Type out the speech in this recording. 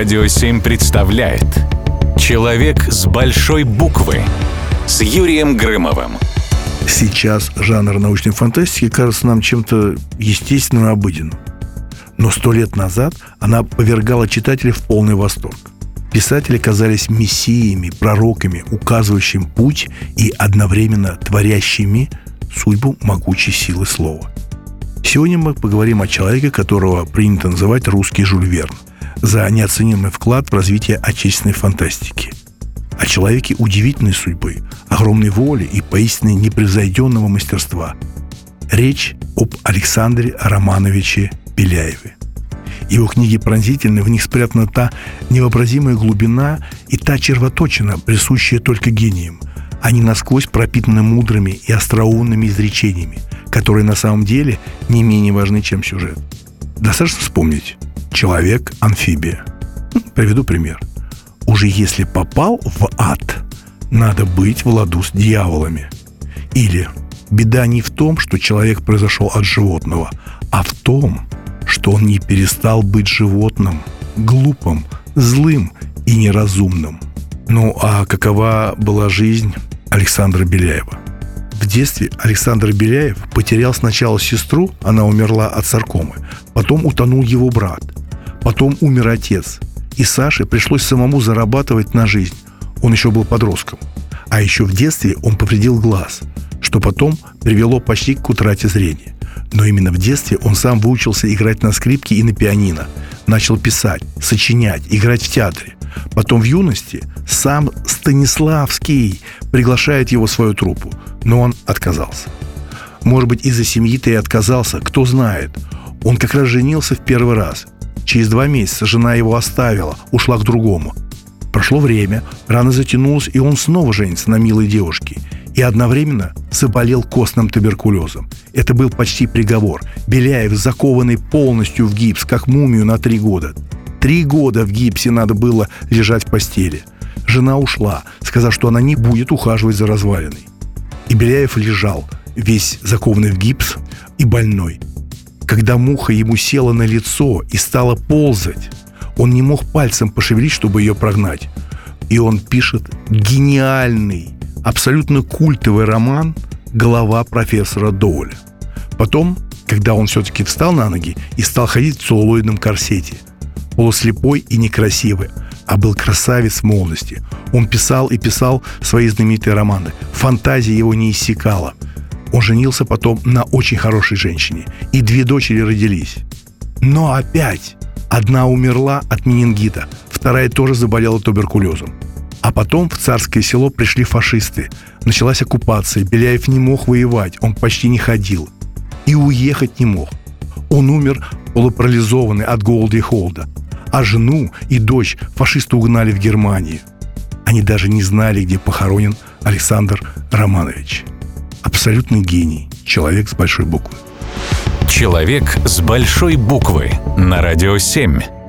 Радио 7 представляет Человек с большой буквы с Юрием Грымовым. Сейчас жанр научной фантастики кажется нам чем-то естественным и обыденным. Но сто лет назад она повергала читателей в полный восторг. Писатели казались мессиями, пророками, указывающими путь и одновременно творящими судьбу могучей силы слова. Сегодня мы поговорим о человеке, которого принято называть русский Жюль Верн, за неоценимый вклад в развитие отечественной фантастики. О человеке удивительной судьбы, огромной воли и поистине непревзойденного мастерства. Речь об Александре Романовиче Беляеве. Его книги пронзительны, в них спрятана та невообразимая глубина и та червоточина, присущая только гениям. Они насквозь пропитаны мудрыми и остроумными изречениями, которые на самом деле не менее важны, чем сюжет. Достаточно вспомнить «Человек-амфибия». Приведу пример. Уже если попал в ад, надо быть в ладу с дьяволами. Или беда не в том, что человек произошел от животного, а в том, что он не перестал быть животным, глупым, злым и неразумным. Ну а какова была жизнь Александра Беляева? В детстве Александр Беляев потерял сначала сестру, она умерла от саркомы, потом утонул его брат, потом умер отец, и Саше пришлось самому зарабатывать на жизнь. Он еще был подростком. А еще в детстве он повредил глаз, что потом привело почти к утрате зрения. Но именно в детстве он сам выучился играть на скрипке и на пианино. Начал писать, сочинять, играть в театре. Потом в юности сам Станиславский приглашает его в свою труппу, но он отказался. Может быть, из-за семьи-то и отказался, кто знает. Он как раз женился в первый раз. Через два месяца жена его оставила, ушла к другому. Прошло время, рана затянулась, и он снова женится на милой девушке – и одновременно заболел костным туберкулезом. Это был почти приговор. Беляев, закованный полностью в гипс, как мумию на три года. Три года в гипсе надо было лежать в постели. Жена ушла, сказав, что она не будет ухаживать за развалиной. И Беляев лежал, весь закованный в гипс и больной. Когда муха ему села на лицо и стала ползать, он не мог пальцем пошевелить, чтобы ее прогнать. И он пишет гениальный абсолютно культовый роман «Голова профессора Доуля». Потом, когда он все-таки встал на ноги и стал ходить в целлулоидном корсете, полуслепой и некрасивый, а был красавец молодости. Он писал и писал свои знаменитые романы. Фантазия его не иссякала. Он женился потом на очень хорошей женщине, и две дочери родились. Но опять одна умерла от менингита, вторая тоже заболела туберкулезом. А потом в царское село пришли фашисты. Началась оккупация. Беляев не мог воевать, он почти не ходил. И уехать не мог. Он умер полупарализованный от голода и холода. А жену и дочь фашисты угнали в Германию. Они даже не знали, где похоронен Александр Романович. Абсолютный гений. Человек с большой буквы. Человек с большой буквы на радио 7.